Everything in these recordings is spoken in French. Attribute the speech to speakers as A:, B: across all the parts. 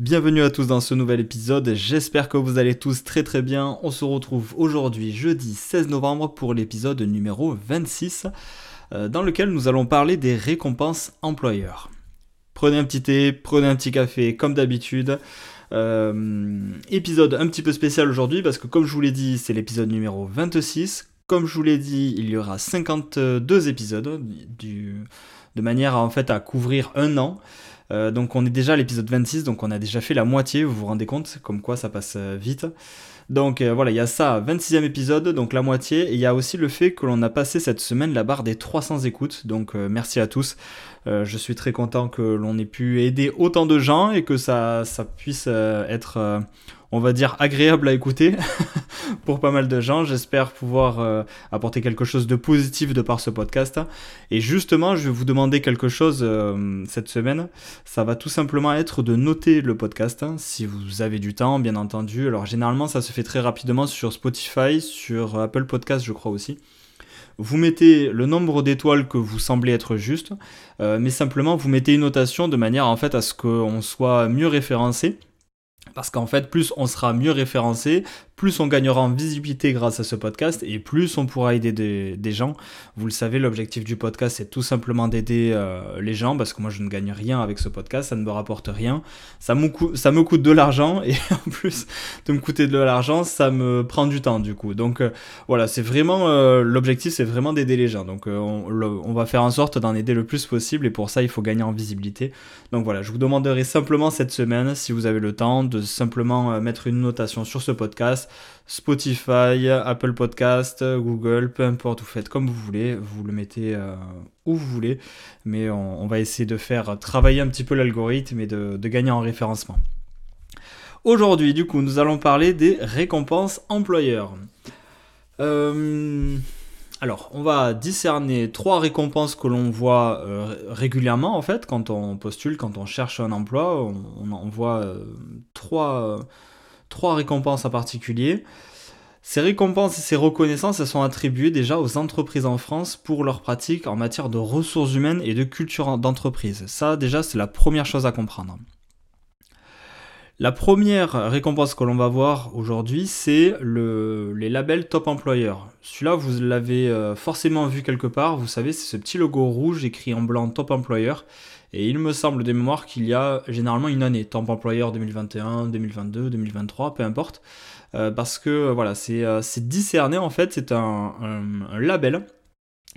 A: Bienvenue à tous dans ce nouvel épisode, j'espère que vous allez tous très très bien. On se retrouve aujourd'hui jeudi 16 novembre pour l'épisode numéro 26 euh, dans lequel nous allons parler des récompenses employeurs. Prenez un petit thé, prenez un petit café comme d'habitude. Euh, épisode un petit peu spécial aujourd'hui parce que comme je vous l'ai dit c'est l'épisode numéro 26. Comme je vous l'ai dit il y aura 52 épisodes de manière en fait à couvrir un an. Euh, donc on est déjà à l'épisode 26, donc on a déjà fait la moitié, vous vous rendez compte, comme quoi ça passe euh, vite. Donc euh, voilà, il y a ça, 26e épisode, donc la moitié, et il y a aussi le fait que l'on a passé cette semaine la barre des 300 écoutes, donc merci à tous. je suis très content que l'on ait pu aider autant de gens et que ça, ça puisse être on va dire, agréable à écouter pour pas mal de gens. J'espère pouvoir euh, apporter quelque chose de positif de par ce podcast. Et justement, je vais vous demander quelque chose euh, cette semaine. Ça va tout simplement être de noter le podcast, hein, si vous avez du temps, bien entendu. Alors généralement, ça se fait très rapidement sur Spotify, sur Apple Podcast, je crois aussi vous mettez le nombre d'étoiles que vous semblez être juste, euh, mais simplement vous mettez une notation de manière en fait à ce qu'on soit mieux référencé parce qu'en fait, plus on sera mieux référencé, plus on gagnera en visibilité grâce à ce podcast et plus on pourra aider des, gens. Vous le savez, l'objectif du podcast, c'est tout simplement d'aider euh, les gens parce que moi, je ne gagne rien avec ce podcast, ça ne me rapporte rien. Ça me, coûte de l'argent et en plus de me coûter de l'argent, ça me prend du temps du coup. Donc euh, voilà, c'est vraiment euh, l'objectif, c'est vraiment d'aider les gens. Donc on, on, va faire en sorte d'en aider le plus possible et pour ça, il faut gagner en visibilité. Donc voilà, je vous demanderai simplement cette semaine, si vous avez le temps, de simplement mettre une notation sur ce podcast Spotify, Apple Podcast, Google, peu importe, vous faites comme vous voulez, vous le mettez euh, où vous voulez, mais on, va essayer de faire travailler un petit peu l'algorithme et de, gagner en référencement. Aujourd'hui, du coup, nous allons parler des récompenses employeurs. Euh, alors, on va discerner trois récompenses que l'on voit euh, régulièrement, en fait, quand on postule, quand on cherche un emploi, on, on voit trois trois récompenses en particulier. Ces récompenses et ces reconnaissances elles sont attribuées déjà aux entreprises en France pour leurs pratiques en matière de ressources humaines et de culture d'entreprise. Ça déjà c'est la première chose à comprendre. La première récompense que l'on va voir aujourd'hui, c'est le, les labels Top Employeur. Celui-là, vous l'avez euh, forcément vu quelque part. Vous savez, c'est ce petit logo rouge écrit en blanc Top Employeur. Et il me semble des mémoires qu'il y a généralement une année, Top Employeur 2021, 2022, 2023, peu importe. Euh, parce que euh, voilà, c'est discerné en fait, c'est un, un label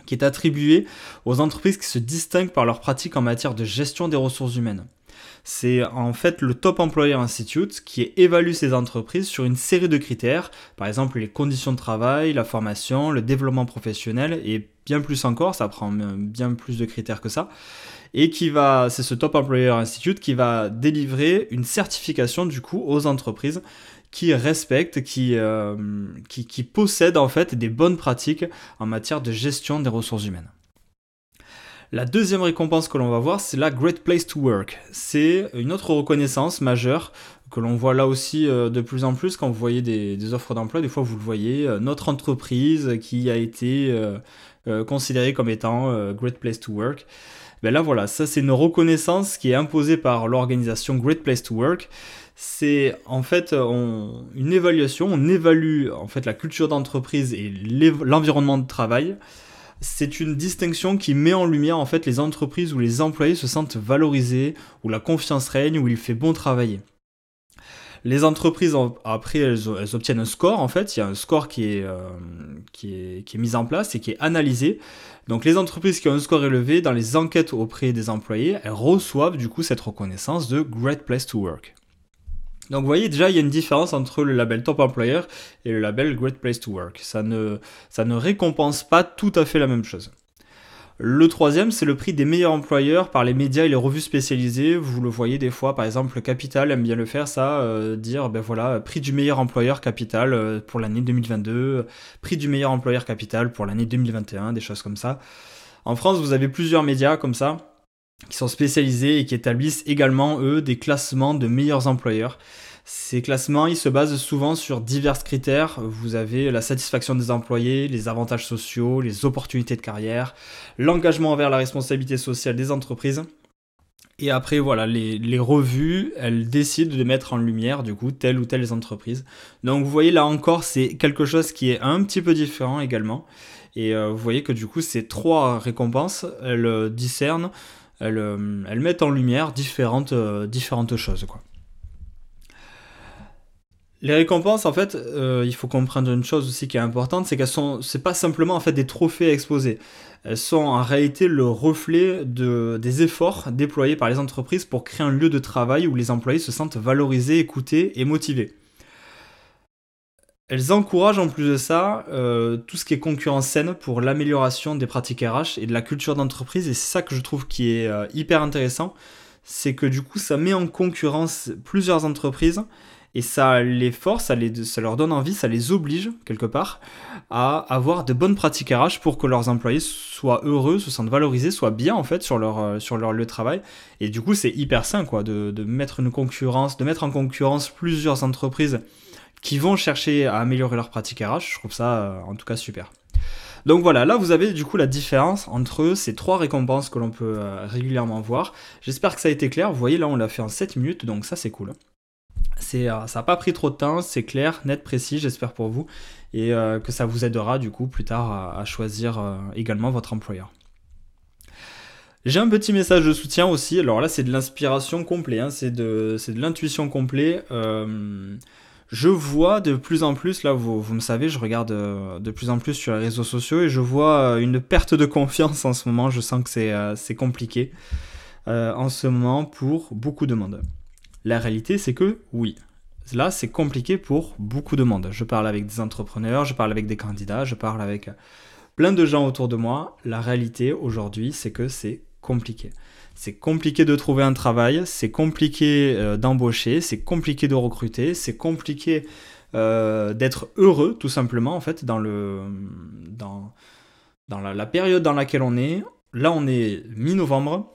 A: qui est attribué aux entreprises qui se distinguent par leurs pratiques en matière de gestion des ressources humaines. C'est en fait le Top Employer Institute qui évalue ces entreprises sur une série de critères, par exemple les conditions de travail, la formation, le développement professionnel et bien plus encore, ça prend bien plus de critères que ça. Et c'est ce Top Employer Institute qui va délivrer une certification du coup aux entreprises qui respectent, qui, euh, qui, qui possèdent en fait des bonnes pratiques en matière de gestion des ressources humaines. La deuxième récompense que l'on va voir, c'est la Great Place to Work. C'est une autre reconnaissance majeure que l'on voit là aussi euh, de plus en plus quand vous voyez des, offres d'emploi. Des fois, vous le voyez, euh, notre entreprise qui a été euh, considérée comme étant Great Place to Work. Ben là, voilà, ça c'est une reconnaissance qui est imposée par l'organisation Great Place to Work c'est en fait une évaluation, on évalue en fait la culture d'entreprise et l'environnement de travail c'est une distinction qui met en lumière en fait les entreprises où les employés se sentent valorisés, où la confiance règne, où il fait bon travailler. Les entreprises, après, elles, obtiennent un score, en fait, il y a un score qui est, euh, qui, est, qui est mis en place et qui est analysé. Donc les entreprises qui ont un score élevé, dans les enquêtes auprès des employés, elles reçoivent du coup cette reconnaissance de Great Place to Work. Donc vous voyez déjà il y a une différence entre le label Top Employer et le label Great Place to Work. Ça ne, ça ne récompense pas tout à fait la même chose. Le troisième, c'est le prix des meilleurs employeurs par les médias et les revues spécialisées. Vous le voyez des fois, par exemple, Capital aime bien le faire, ça, euh, dire, ben voilà, prix du meilleur employeur Capital euh, pour l'année 2022, prix du meilleur employeur Capital pour l'année 2021, des choses comme ça. En France, vous avez plusieurs médias comme ça qui sont spécialisés et qui établissent également, eux, des classements de meilleurs employeurs. Ces classements, ils se basent souvent sur divers critères. Vous avez la satisfaction des employés, les avantages sociaux, les opportunités de carrière, l'engagement envers la responsabilité sociale des entreprises. Et après, voilà, les, revues, elles décident de mettre en lumière, du coup, telle ou telle entreprise. Donc, vous voyez, là encore, c'est quelque chose qui est un petit peu différent également. Et euh, vous voyez que, du coup, ces trois récompenses, elles euh, discernent, elles, euh, elles mettent en lumière différentes, différentes choses. Les récompenses, en fait, euh, il faut comprendre une chose aussi qui est importante, c'est qu'elles sont, c'est pas simplement des trophées à exposer. Elles sont en réalité le reflet de, des efforts déployés par les entreprises pour créer un lieu de travail où les employés se sentent valorisés, écoutés et motivés. Elles encouragent en plus de ça euh, tout ce qui est concurrence saine pour l'amélioration des pratiques RH et de la culture d'entreprise. Et c'est ça que je trouve qui est euh, hyper intéressant, c'est que du coup ça met en concurrence plusieurs entreprises et ça les force, ça, leur donne envie, ça les oblige quelque part à avoir de bonnes pratiques RH pour que leurs employés soient heureux, se sentent valorisés, soient bien en fait sur leur, euh, lieu de travail. Et du coup, c'est hyper sain quoi, de, mettre une concurrence, de mettre en concurrence plusieurs entreprises qui vont chercher à améliorer leurs pratiques RH. Je trouve ça euh, en tout cas super. Donc voilà, là vous avez du coup la différence entre ces trois récompenses que l'on peut euh, régulièrement voir. J'espère que ça a été clair. Vous voyez là on l'a fait en 7 minutes, donc ça c'est cool. Euh, ça n'a pas pris trop de temps, c'est clair, net, précis, j'espère pour vous, et euh, que ça vous aidera du coup plus tard à, choisir euh, également votre employeur. J'ai un petit message de soutien aussi, alors là c'est de l'inspiration complète, hein. c'est de, de l'intuition complète. Je vois de plus en plus, là vous, vous me savez, je regarde de plus en plus sur les réseaux sociaux et je vois une perte de confiance en ce moment, je sens que c'est compliqué en ce moment pour beaucoup de monde. La réalité, c'est que oui, là, c'est compliqué pour beaucoup de monde. Je parle avec des entrepreneurs, je parle avec des candidats, je parle avec plein de gens autour de moi. La réalité aujourd'hui, c'est que c'est compliqué. C'est compliqué de trouver un travail, c'est compliqué euh, d'embaucher, c'est compliqué de recruter, c'est compliqué euh, d'être heureux, tout simplement, en fait, dans, le, dans, dans la période dans laquelle on est. Là, on est mi-novembre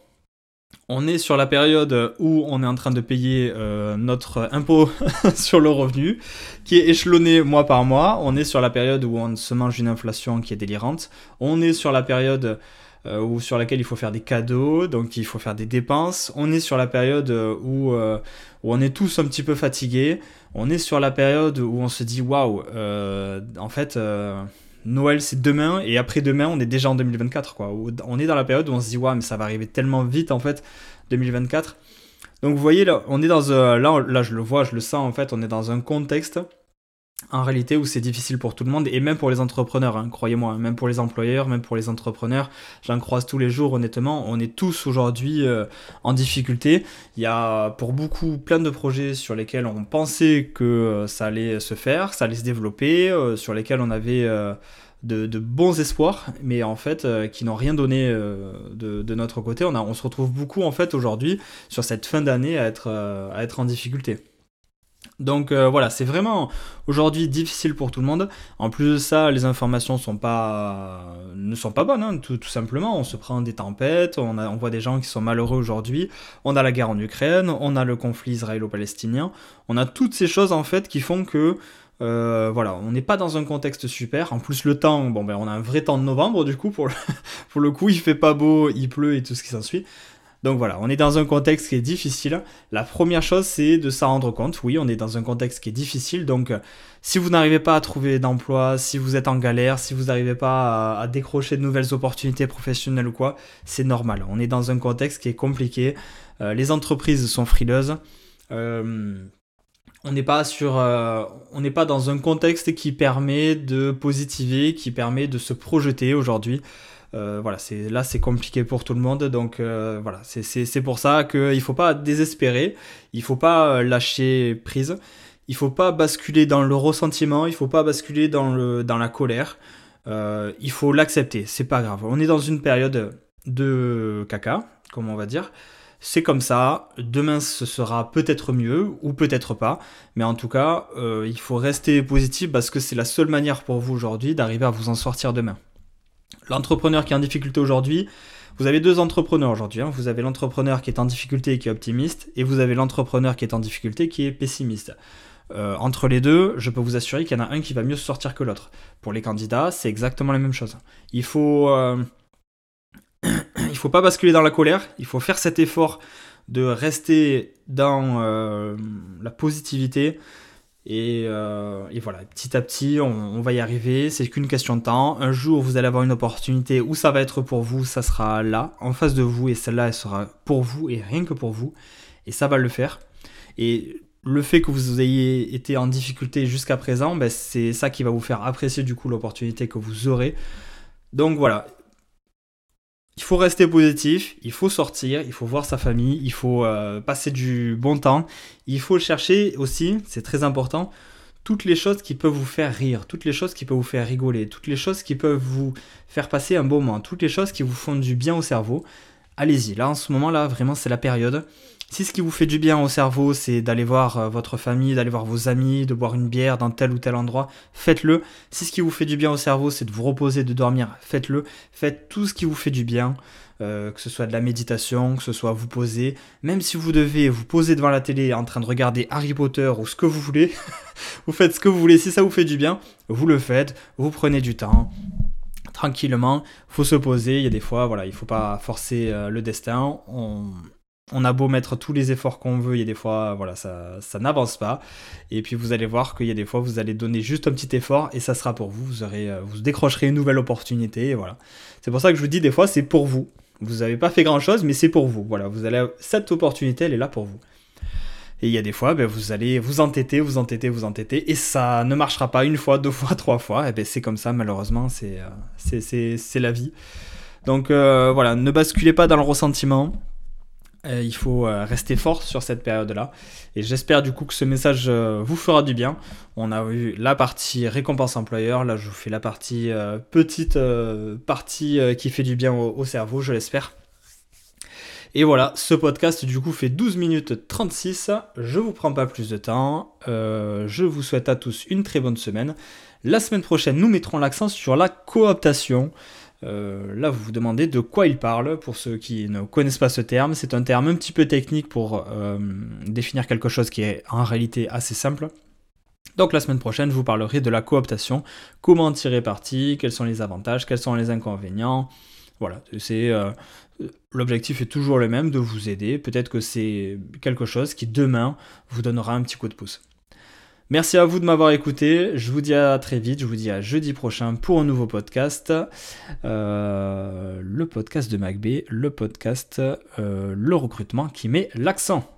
A: on est sur la période où on est en train de payer euh, notre impôt sur le revenu, qui est échelonné mois par mois. On est sur la période où on se mange une inflation qui est délirante. On est sur la période euh, où, sur laquelle il faut faire des cadeaux, donc il faut faire des dépenses. On est sur la période où, euh, où on est tous un petit peu fatigués. On est sur la période où on se dit waouh, en fait Noël c'est demain et après demain on est déjà en 2024 quoi. On est dans la période où on se dit ouais mais ça va arriver tellement vite en fait 2024. Donc vous voyez là on est dans euh, là là je le vois je le sens en fait on est dans un contexte en réalité où c'est difficile pour tout le monde et même pour les entrepreneurs hein, croyez-moi même pour les employeurs même pour les entrepreneurs j'en croise tous les jours honnêtement on est tous aujourd'hui euh, en difficulté il y a pour beaucoup plein de projets sur lesquels on pensait que euh, ça allait se faire ça allait se développer euh, sur lesquels on avait de, bons espoirs, mais en fait qui n'ont rien donné de, notre côté. On, se retrouve beaucoup en fait aujourd'hui sur cette fin d'année à être en difficulté. Donc euh, voilà, c'est vraiment aujourd'hui difficile pour tout le monde. En plus de ça, les informations ne sont pas bonnes, hein, tout, simplement. On se prend des tempêtes, on, voit des gens qui sont malheureux aujourd'hui. On a la guerre en Ukraine, on a le conflit israélo-palestinien. On a toutes ces choses en fait qui font que euh, voilà, on n'est pas dans un contexte super. En plus, le temps, bon ben, on a un vrai temps de novembre du coup pour le, pour le coup, il fait pas beau, il pleut et tout ce qui s'ensuit. Donc voilà, on est dans un contexte qui est difficile. La première chose, c'est de s'en rendre compte. Oui, on est dans un contexte qui est difficile. Donc, euh, si vous n'arrivez pas à trouver d'emploi, si vous êtes en galère, si vous n'arrivez pas à, décrocher de nouvelles opportunités professionnelles ou quoi, c'est normal. On est dans un contexte qui est compliqué. Euh, les entreprises sont frileuses. Euh, on n'est pas on n'est pas dans un contexte qui permet de positiver, qui permet de se projeter aujourd'hui. Euh, voilà, c'est là c'est compliqué pour tout le monde, donc euh, voilà, c'est pour ça qu'il faut pas désespérer, il faut pas euh, lâcher prise, il faut pas basculer dans le ressentiment, il faut pas basculer dans, le, dans la colère. il faut l'accepter, c'est pas grave. On est dans une période de caca, comme on va dire. C'est comme ça, demain ce sera peut-être mieux ou peut-être pas, mais en tout cas, il faut rester positif parce que c'est la seule manière pour vous aujourd'hui d'arriver à vous en sortir demain. L'entrepreneur qui est en difficulté aujourd'hui, vous avez deux entrepreneurs aujourd'hui. Hein. Vous avez l'entrepreneur qui est en difficulté et qui est optimiste, et vous avez l'entrepreneur qui est en difficulté qui est pessimiste. Euh, entre les deux, je peux vous assurer qu'il y en a un qui va mieux se sortir que l'autre. Pour les candidats, c'est exactement la même chose. Il faut, euh, faut pas basculer dans la colère. Il faut faire cet effort de rester dans euh, la positivité, euh, et, voilà, petit à petit, on, va y arriver. C'est qu'une question de temps. Un jour, vous allez avoir une opportunité où ça va être pour vous, ça sera là, en face de vous, et celle-là, elle sera pour vous et rien que pour vous. Et ça va le faire. Et le fait que vous ayez été en difficulté jusqu'à présent, ben, c'est ça qui va vous faire apprécier du coup l'opportunité que vous aurez. Donc voilà, il faut rester positif, il faut sortir, il faut voir sa famille, il faut euh, passer du bon temps. Il faut chercher aussi, c'est très important, toutes les choses qui peuvent vous faire rire, toutes les choses qui peuvent vous faire rigoler, toutes les choses qui peuvent vous faire passer un bon moment, toutes les choses qui vous font du bien au cerveau. Allez-y, là en ce moment-là, vraiment c'est la période. Si ce qui vous fait du bien au cerveau, c'est d'aller voir euh, votre famille, d'aller voir vos amis, de boire une bière dans tel ou tel endroit, faites-le. Si ce qui vous fait du bien au cerveau, c'est de vous reposer, de dormir, faites-le. Faites tout ce qui vous fait du bien. Euh, que ce soit de la méditation, que ce soit vous poser, même si vous devez vous poser devant la télé en train de regarder Harry Potter ou ce que vous voulez, vous faites ce que vous voulez, si ça vous fait du bien, vous le faites, vous prenez du temps, tranquillement, faut se poser, il y a des fois, voilà, il faut pas forcer euh, le destin, on a beau mettre tous les efforts qu'on veut, il y a des fois, voilà, ça, ça n'avance pas. Et puis vous allez voir qu'il y a des fois, vous allez donner juste un petit effort et ça sera pour vous. Vous, aurez, euh, vous décrocherez une nouvelle opportunité. Voilà. C'est pour ça que je vous dis des fois, c'est pour vous. Vous n'avez pas fait grand chose, mais c'est pour vous. Voilà, vous allez cette opportunité, elle est là pour vous. Et il y a des fois, ben, vous allez vous entêter, vous entêter, vous entêter, et ça ne marchera pas une fois, deux fois, trois fois. Et ben, c'est comme ça, malheureusement, c'est euh, c'est la vie. Donc euh, voilà, ne basculez pas dans le ressentiment. Euh, il faut euh, rester fort sur cette période-là. Et j'espère du coup que ce message euh, vous fera du bien. On a vu la partie récompense employeur. Là, je vous fais la partie petite partie qui fait du bien au, cerveau, je l'espère. Et voilà, ce podcast du coup fait 12 minutes 36. Je vous prends pas plus de temps. je vous souhaite à tous une très bonne semaine. La semaine prochaine, nous mettrons l'accent sur la cooptation. Euh, là, vous vous demandez de quoi il parle. Pour ceux qui ne connaissent pas ce terme, c'est un terme un petit peu technique pour euh, définir quelque chose qui est en réalité assez simple. Donc la semaine prochaine, je vous parlerai de la cooptation, comment tirer parti, quels sont les avantages, quels sont les inconvénients? Voilà, c'est euh, l'objectif est toujours le même de vous aider. Peut-être que c'est quelque chose qui demain vous donnera un petit coup de pouce. Merci à vous de m'avoir écouté. Je vous dis à très vite. Je vous dis à jeudi prochain pour un nouveau podcast. Euh, le podcast de MacB, le podcast euh, Le recrutement qui met l'accent.